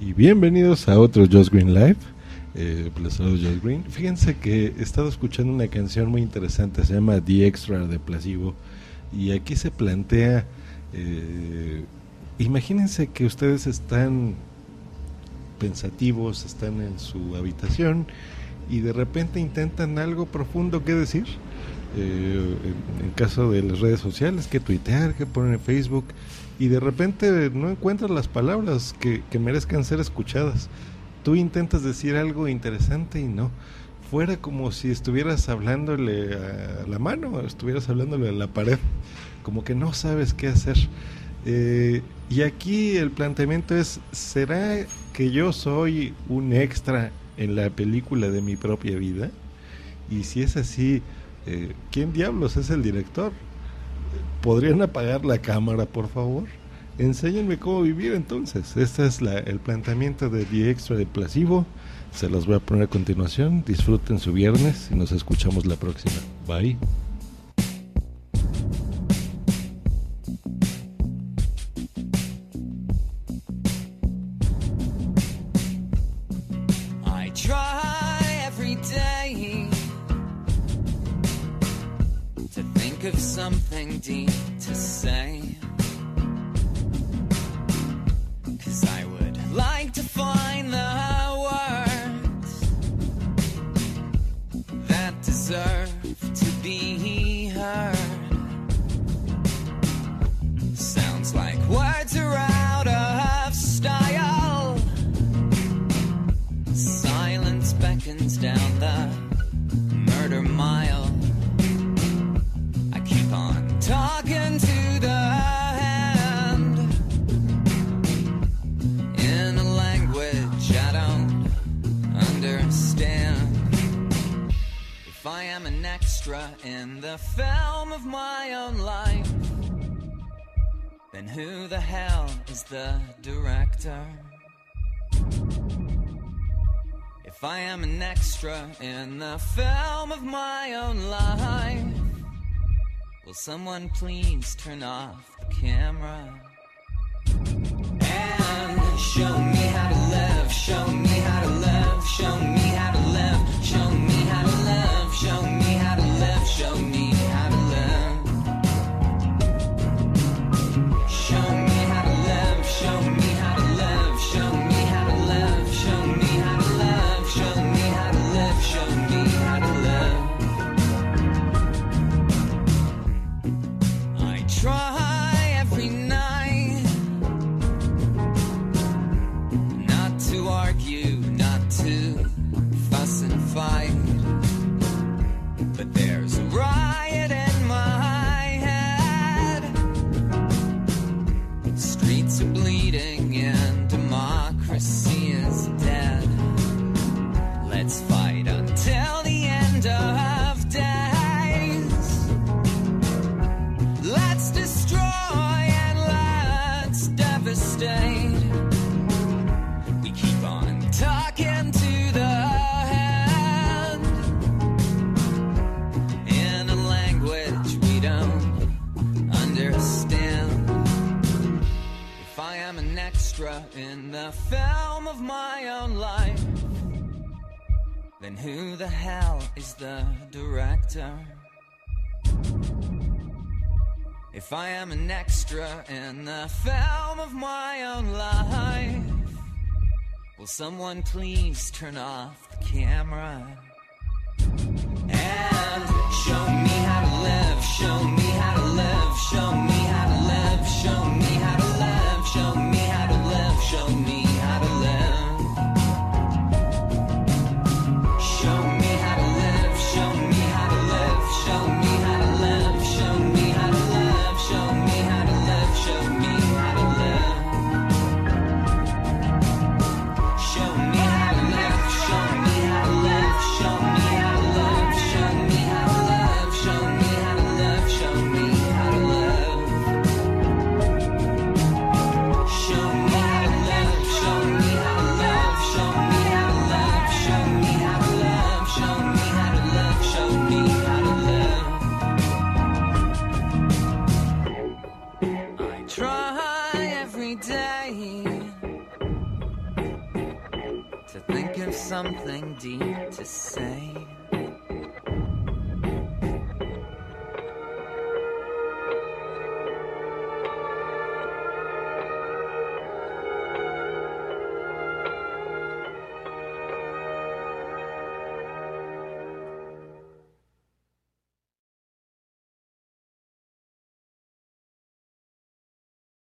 y bienvenidos a otro Just Green Live. Eh, Green. Fíjense que he estado escuchando una canción muy interesante, se llama The Extra de Placebo, y aquí se plantea, eh, imagínense que ustedes están pensativos, están en su habitación y de repente intentan algo profundo que decir. Eh, en, caso de las redes sociales, que tuitear, que poner en Facebook, y de repente no encuentras las palabras que, que merezcan ser escuchadas. Tú intentas decir algo interesante y no. Fuera como si estuvieras hablándole a la mano, estuvieras hablándole a la pared, como que no sabes qué hacer. Eh, y aquí el planteamiento es, ¿será que yo soy un extra en la película de mi propia vida? Y si es así, eh, ¿quién diablos es el director? ¿Podrían apagar la cámara, por favor? Enséñenme cómo vivir entonces. Este es la, el planteamiento de The Extra de Placebo. Se los voy a poner a continuación. Disfruten su viernes y nos escuchamos la próxima. Bye. Of something deep to say. Cause I would like to find am an extra in the film of my own life, then who the hell is the director? If I am an extra in the film of my own life, will someone please turn off the camera? And show me in the film of my own life, then who the hell is the director? If I am an extra in the film of my own life, will someone please turn off the camera? Something deep to say.